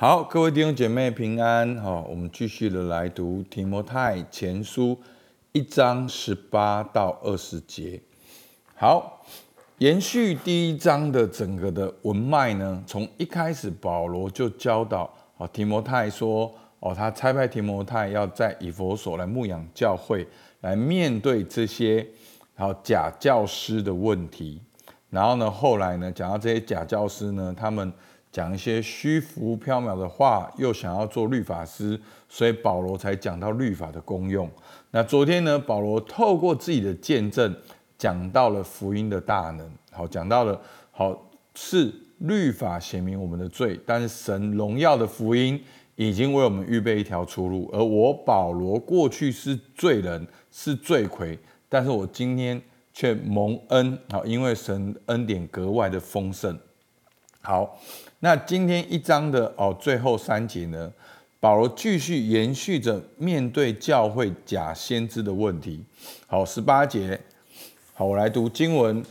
好，各位弟兄姐妹平安。好，我们继续的来读提摩太前书一章十八到二十节。好，延续第一章的整个的文脉呢，从一开始保罗就教导哦提摩太说哦，他差派提摩太要在以佛所来牧养教会，来面对这些好假教师的问题。然后呢，后来呢，讲到这些假教师呢，他们。讲一些虚浮缥缈的话，又想要做律法师，所以保罗才讲到律法的功用。那昨天呢，保罗透过自己的见证，讲到了福音的大能。好，讲到了好是律法显明我们的罪，但是神荣耀的福音已经为我们预备一条出路。而我保罗过去是罪人，是罪魁，但是我今天却蒙恩。好，因为神恩典格外的丰盛。好。那今天一章的哦最后三节呢，保罗继续延续着面对教会假先知的问题。好，十八节，好，我来读经文。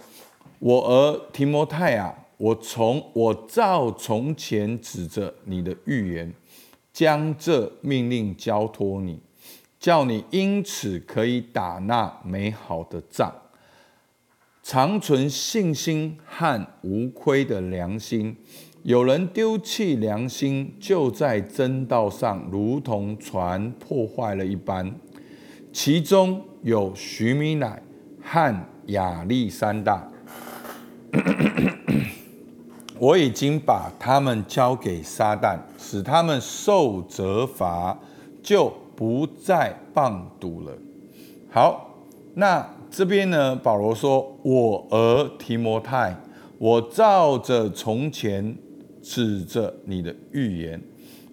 我儿提摩太啊，我从我照从前指着你的预言，将这命令交托你，叫你因此可以打那美好的仗，长存信心和无亏的良心。有人丢弃良心，就在真道上，如同船破坏了一般。其中有徐米乃和亚历山大，我已经把他们交给撒旦，使他们受责罚，就不再棒赌了。好，那这边呢？保罗说：“我儿提摩太，我照着从前。”指着你的预言，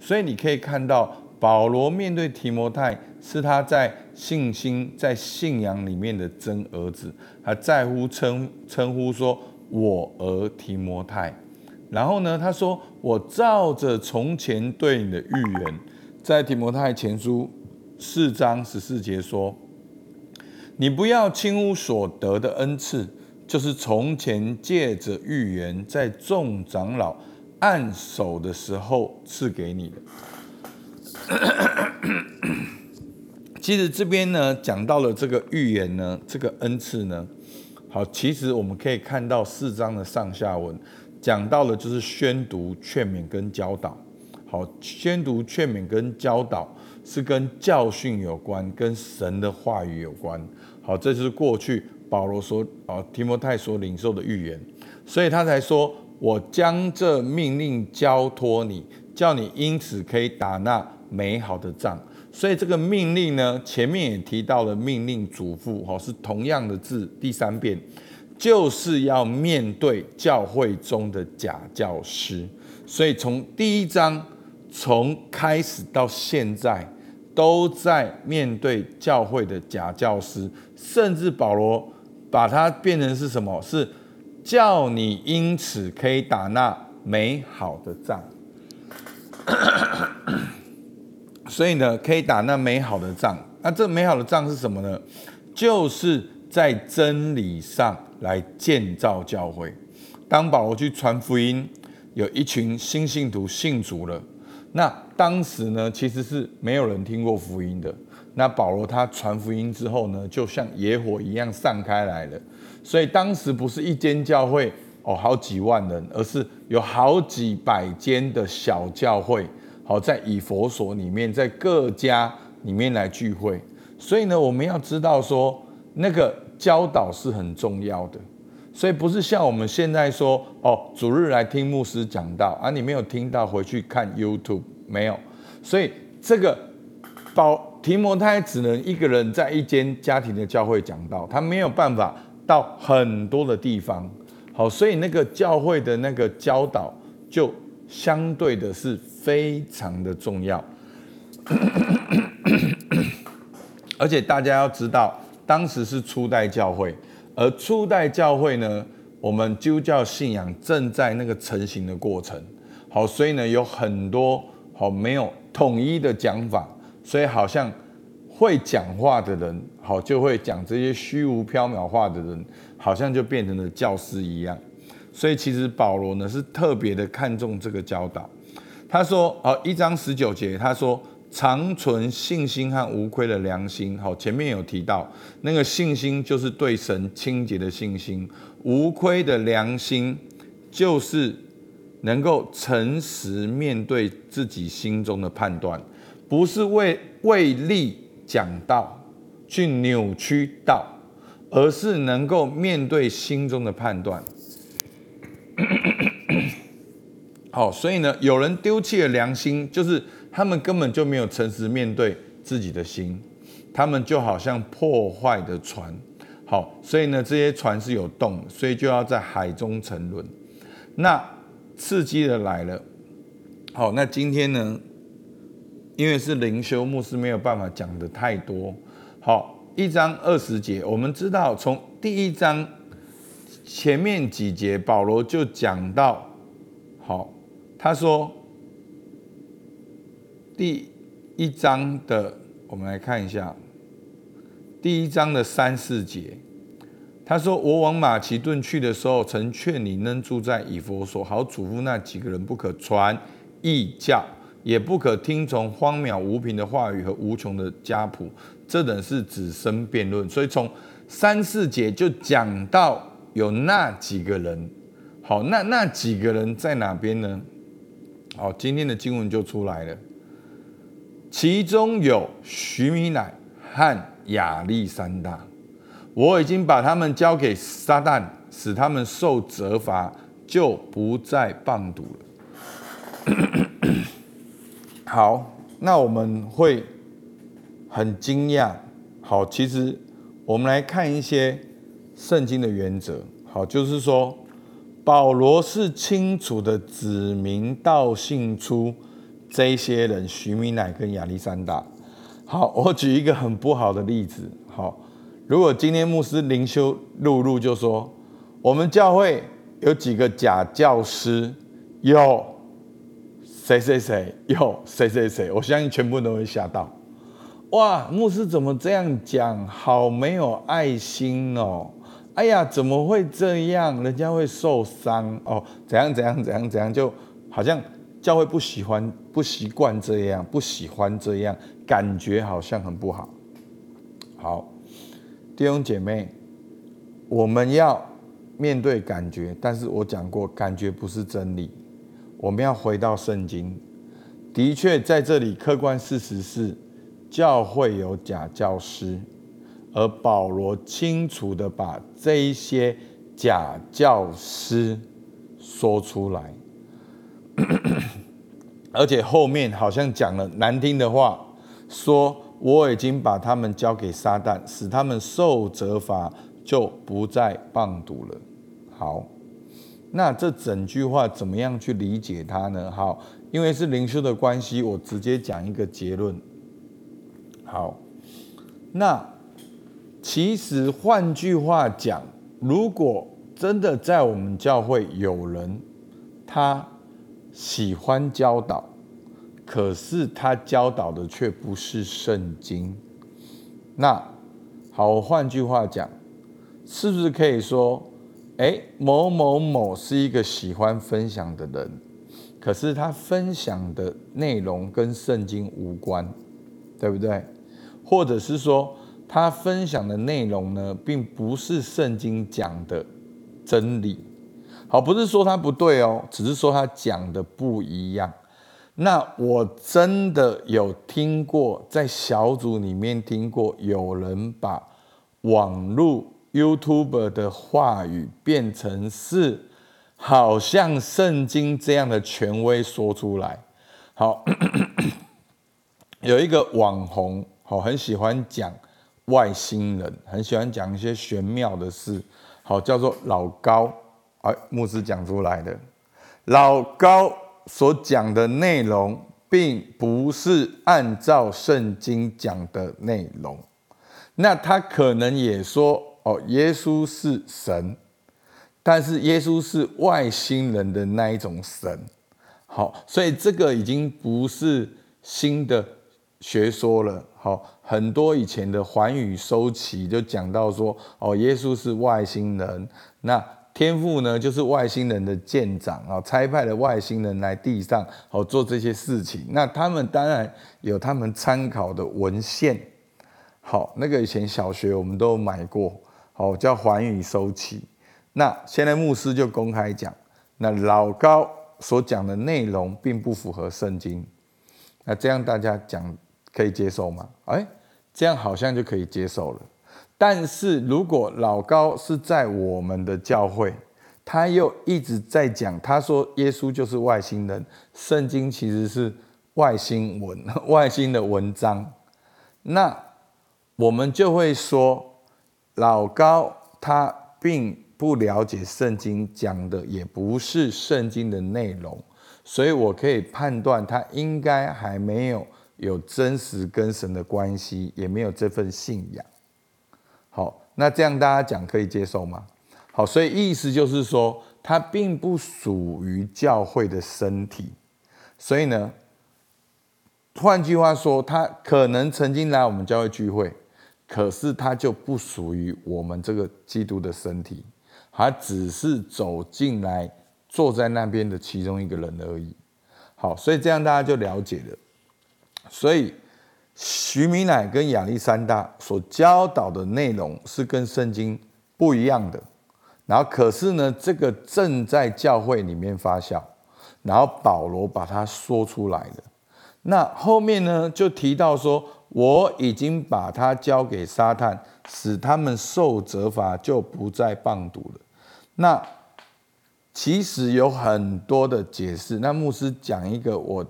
所以你可以看到保罗面对提摩太，是他在信心、在信仰里面的真儿子，他在乎称称呼说“我儿提摩太”。然后呢，他说：“我照着从前对你的预言，在提摩太前书四章十四节说，你不要轻忽所得的恩赐，就是从前借着预言在众长老。”按手的时候赐给你的。其实这边呢讲到了这个预言呢，这个恩赐呢，好，其实我们可以看到四章的上下文讲到了就是宣读、劝勉跟教导。好，宣读、劝勉跟教导是跟教训有关，跟神的话语有关。好，这是过去保罗所啊提摩太所领受的预言，所以他才说。我将这命令交托你，叫你因此可以打那美好的仗。所以这个命令呢，前面也提到了命令嘱咐，哈，是同样的字，第三遍，就是要面对教会中的假教师。所以从第一章从开始到现在，都在面对教会的假教师，甚至保罗把它变成是什么？是。叫你因此可以打那美好的仗，所以呢，可以打那美好的仗。那这美好的仗是什么呢？就是在真理上来建造教会。当保罗去传福音，有一群新信徒信主了。那当时呢，其实是没有人听过福音的。那保罗他传福音之后呢，就像野火一样散开来了。所以当时不是一间教会哦，好几万人，而是有好几百间的小教会，好在以佛所里面，在各家里面来聚会。所以呢，我们要知道说，那个教导是很重要的。所以不是像我们现在说哦，主日来听牧师讲道啊，你没有听到回去看 YouTube 没有。所以这个保提摩太只能一个人在一间家庭的教会讲道，他没有办法。到很多的地方，好，所以那个教会的那个教导就相对的是非常的重要，而且大家要知道，当时是初代教会，而初代教会呢，我们基督教信仰正在那个成型的过程，好，所以呢有很多好没有统一的讲法，所以好像。会讲话的人，好就会讲这些虚无缥缈话的人，好像就变成了教师一样。所以其实保罗呢是特别的看重这个教导。他说，好，一章十九节，他说，长存信心和无愧的良心。好，前面有提到，那个信心就是对神清洁的信心，无愧的良心就是能够诚实面对自己心中的判断，不是为为利讲道去扭曲道，而是能够面对心中的判断。好，所以呢，有人丢弃了良心，就是他们根本就没有诚实面对自己的心，他们就好像破坏的船。好，所以呢，这些船是有洞，所以就要在海中沉沦。那刺激的来了。好，那今天呢，因为是灵修，牧师没有办法讲的太多。好，一章二十节，我们知道从第一章前面几节，保罗就讲到，好。他说：“第一章的，我们来看一下第一章的三四节。他说：‘我往马其顿去的时候，曾劝你能住在以佛所，好嘱咐那几个人，不可传异教，也不可听从荒谬无凭的话语和无穷的家谱。’这等是子身辩论。所以从三四节就讲到有那几个人。好，那那几个人在哪边呢？”好，今天的经文就出来了。其中有徐米乃和亚历山大，我已经把他们交给撒旦，使他们受责罚，就不再谤赌了。好，那我们会很惊讶。好，其实我们来看一些圣经的原则。好，就是说。保罗是清楚的指明道姓出这些人，徐明乃跟亚历山大。好，我举一个很不好的例子。好，如果今天牧师灵修录入就说，我们教会有几个假教师，有谁谁谁，有谁谁谁，我相信全部都会吓到。哇，牧师怎么这样讲？好没有爱心哦。哎呀，怎么会这样？人家会受伤哦，怎样怎样怎样怎样，就好像教会不喜欢、不习惯这样，不喜欢这样，感觉好像很不好。好，弟兄姐妹，我们要面对感觉，但是我讲过，感觉不是真理，我们要回到圣经。的确，在这里客观事实是，教会有假教师。而保罗清楚的把这一些假教师说出来，而且后面好像讲了难听的话，说我已经把他们交给撒旦，使他们受责罚，就不再棒赌了。好，那这整句话怎么样去理解它呢？好，因为是灵修的关系，我直接讲一个结论。好，那。其实，换句话讲，如果真的在我们教会有人，他喜欢教导，可是他教导的却不是圣经，那好，换句话讲，是不是可以说，哎，某某某是一个喜欢分享的人，可是他分享的内容跟圣经无关，对不对？或者是说？他分享的内容呢，并不是圣经讲的真理。好，不是说他不对哦，只是说他讲的不一样。那我真的有听过，在小组里面听过有人把网络 YouTube 的话语变成是好像圣经这样的权威说出来。好，有一个网红，好，很喜欢讲。外星人很喜欢讲一些玄妙的事，好叫做老高，哎，牧师讲出来的。老高所讲的内容，并不是按照圣经讲的内容。那他可能也说，哦，耶稣是神，但是耶稣是外星人的那一种神。好，所以这个已经不是新的学说了。好。很多以前的寰宇收起就讲到说，哦，耶稣是外星人，那天父呢就是外星人的舰长啊，差派了外星人来地上好做这些事情。那他们当然有他们参考的文献。好，那个以前小学我们都买过，好叫环宇收起。那现在牧师就公开讲，那老高所讲的内容并不符合圣经。那这样大家讲可以接受吗？哎，这样好像就可以接受了。但是如果老高是在我们的教会，他又一直在讲，他说耶稣就是外星人，圣经其实是外星文、外星的文章，那我们就会说老高他并不了解圣经讲的，也不是圣经的内容。所以我可以判断，他应该还没有有真实跟神的关系，也没有这份信仰。好，那这样大家讲可以接受吗？好，所以意思就是说，他并不属于教会的身体。所以呢，换句话说，他可能曾经来我们教会聚会，可是他就不属于我们这个基督的身体，他只是走进来。坐在那边的其中一个人而已。好，所以这样大家就了解了。所以徐明乃跟亚历山大所教导的内容是跟圣经不一样的。然后，可是呢，这个正在教会里面发酵。然后保罗把它说出来了。那后面呢，就提到说，我已经把它交给撒旦，使他们受责罚，就不再棒读了。那。其实有很多的解释，那牧师讲一个我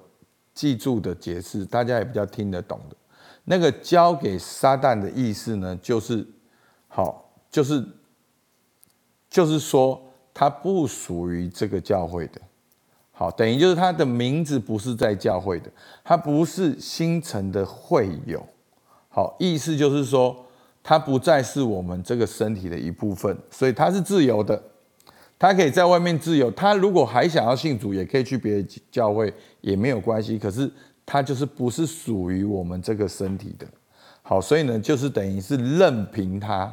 记住的解释，大家也比较听得懂的。那个交给撒旦的意思呢，就是好，就是就是说他不属于这个教会的，好，等于就是他的名字不是在教会的，他不是新城的会友，好，意思就是说他不再是我们这个身体的一部分，所以他是自由的。他可以在外面自由，他如果还想要信主，也可以去别的教会，也没有关系。可是他就是不是属于我们这个身体的。好，所以呢，就是等于是任凭他。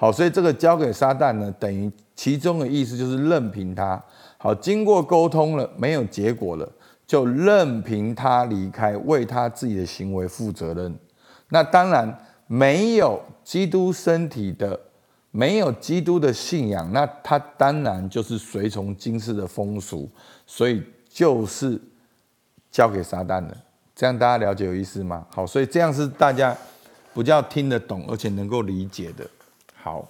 好，所以这个交给撒旦呢，等于其中的意思就是任凭他。好，经过沟通了，没有结果了，就任凭他离开，为他自己的行为负责任。那当然没有基督身体的。没有基督的信仰，那他当然就是随从今世的风俗，所以就是交给撒旦了。这样大家了解有意思吗？好，所以这样是大家比较听得懂，而且能够理解的。好，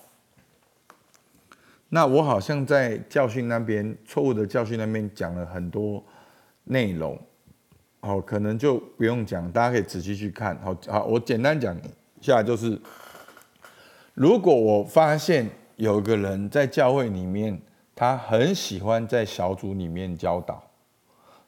那我好像在教训那边错误的教训那边讲了很多内容，好，可能就不用讲，大家可以仔细去看。好，好，我简单讲一下就是。如果我发现有个人在教会里面，他很喜欢在小组里面教导，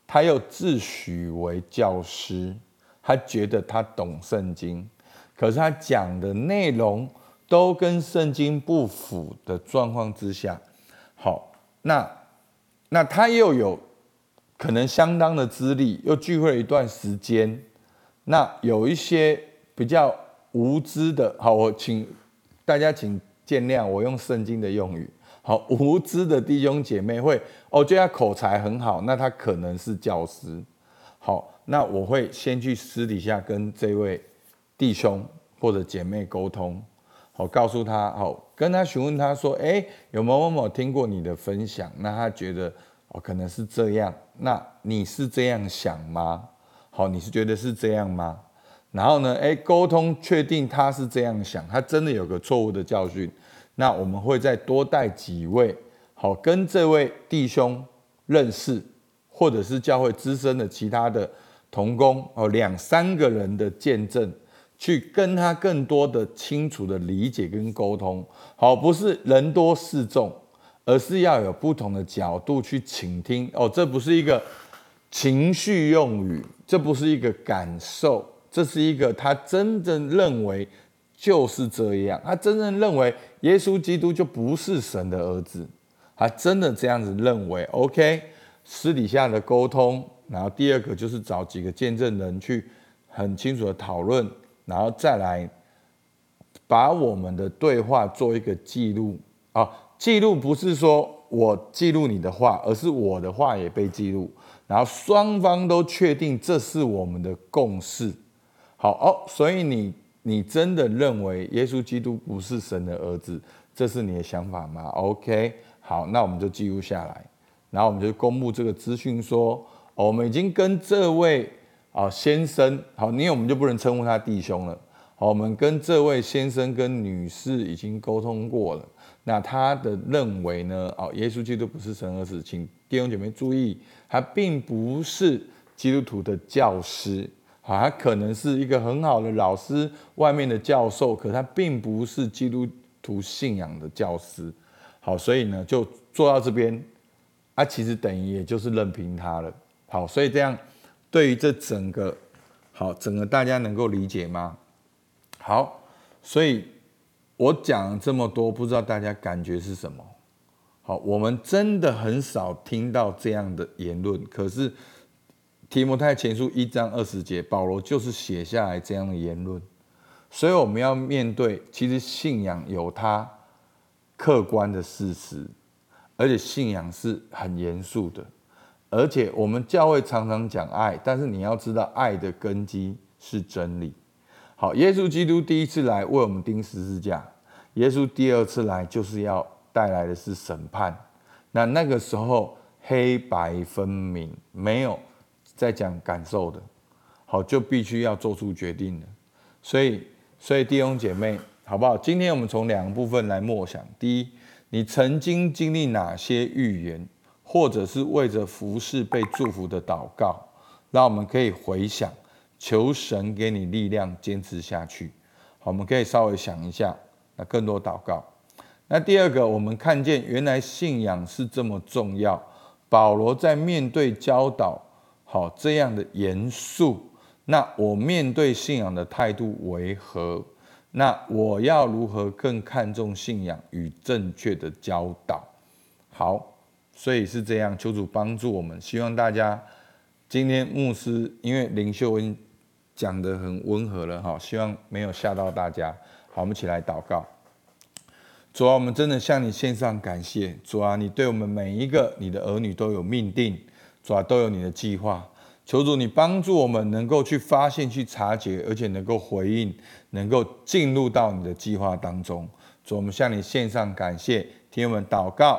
他又自诩为教师，他觉得他懂圣经，可是他讲的内容都跟圣经不符的状况之下，好，那那他又有可能相当的资历，又聚会了一段时间，那有一些比较无知的，好，我请。大家请见谅，我用圣经的用语。好，无知的弟兄姐妹会，哦，觉得他口才很好，那他可能是教师。好，那我会先去私底下跟这位弟兄或者姐妹沟通，好，告诉他，好，跟他询问他说，哎，有某某某听过你的分享？那他觉得哦，可能是这样。那你是这样想吗？好，你是觉得是这样吗？然后呢？哎，沟通确定他是这样想，他真的有个错误的教训。那我们会再多带几位，好跟这位弟兄认识，或者是教会资深的其他的同工哦，两三个人的见证，去跟他更多的清楚的理解跟沟通。好，不是人多势众，而是要有不同的角度去倾听。哦，这不是一个情绪用语，这不是一个感受。这是一个他真正认为就是这样，他真正认为耶稣基督就不是神的儿子，他真的这样子认为。OK，私底下的沟通，然后第二个就是找几个见证人去很清楚的讨论，然后再来把我们的对话做一个记录啊，记录不是说我记录你的话，而是我的话也被记录，然后双方都确定这是我们的共识。好哦，所以你你真的认为耶稣基督不是神的儿子，这是你的想法吗？OK，好，那我们就记录下来，然后我们就公布这个资讯，说哦我们已经跟这位啊先生，好，因为我们就不能称呼他弟兄了。好，我们跟这位先生跟女士已经沟通过了。那他的认为呢？哦，耶稣基督不是神儿子，请弟兄姐妹注意，他并不是基督徒的教师。好，他可能是一个很好的老师，外面的教授，可他并不是基督徒信仰的教师。好，所以呢，就做到这边，啊，其实等于也就是任凭他了。好，所以这样对于这整个，好，整个大家能够理解吗？好，所以我讲了这么多，不知道大家感觉是什么？好，我们真的很少听到这样的言论。可是提摩太前书一章二十节，保罗就是写下来这样的言论。所以我们要面对，其实信仰有它客观的事实，而且信仰是很严肃的。而且我们教会常常讲爱，但是你要知道，爱的根基是真理。好，耶稣基督第一次来为我们钉十字架，耶稣第二次来就是要带来的是审判。那那个时候黑白分明，没有在讲感受的，好，就必须要做出决定的。所以，所以弟兄姐妹，好不好？今天我们从两个部分来默想：第一，你曾经经历哪些预言，或者是为着服侍被祝福的祷告，让我们可以回想。求神给你力量，坚持下去。好，我们可以稍微想一下，那更多祷告。那第二个，我们看见原来信仰是这么重要。保罗在面对教导，好这样的严肃，那我面对信仰的态度为何？那我要如何更看重信仰与正确的教导？好，所以是这样，求主帮助我们。希望大家今天牧师因为灵秀恩。讲的很温和了哈，希望没有吓到大家。好，我们一起来祷告。主啊，我们真的向你献上感谢。主啊，你对我们每一个你的儿女都有命定，主啊，都有你的计划。求主你帮助我们能够去发现、去察觉，而且能够回应，能够进入到你的计划当中。主，我们向你献上感谢，听我们祷告，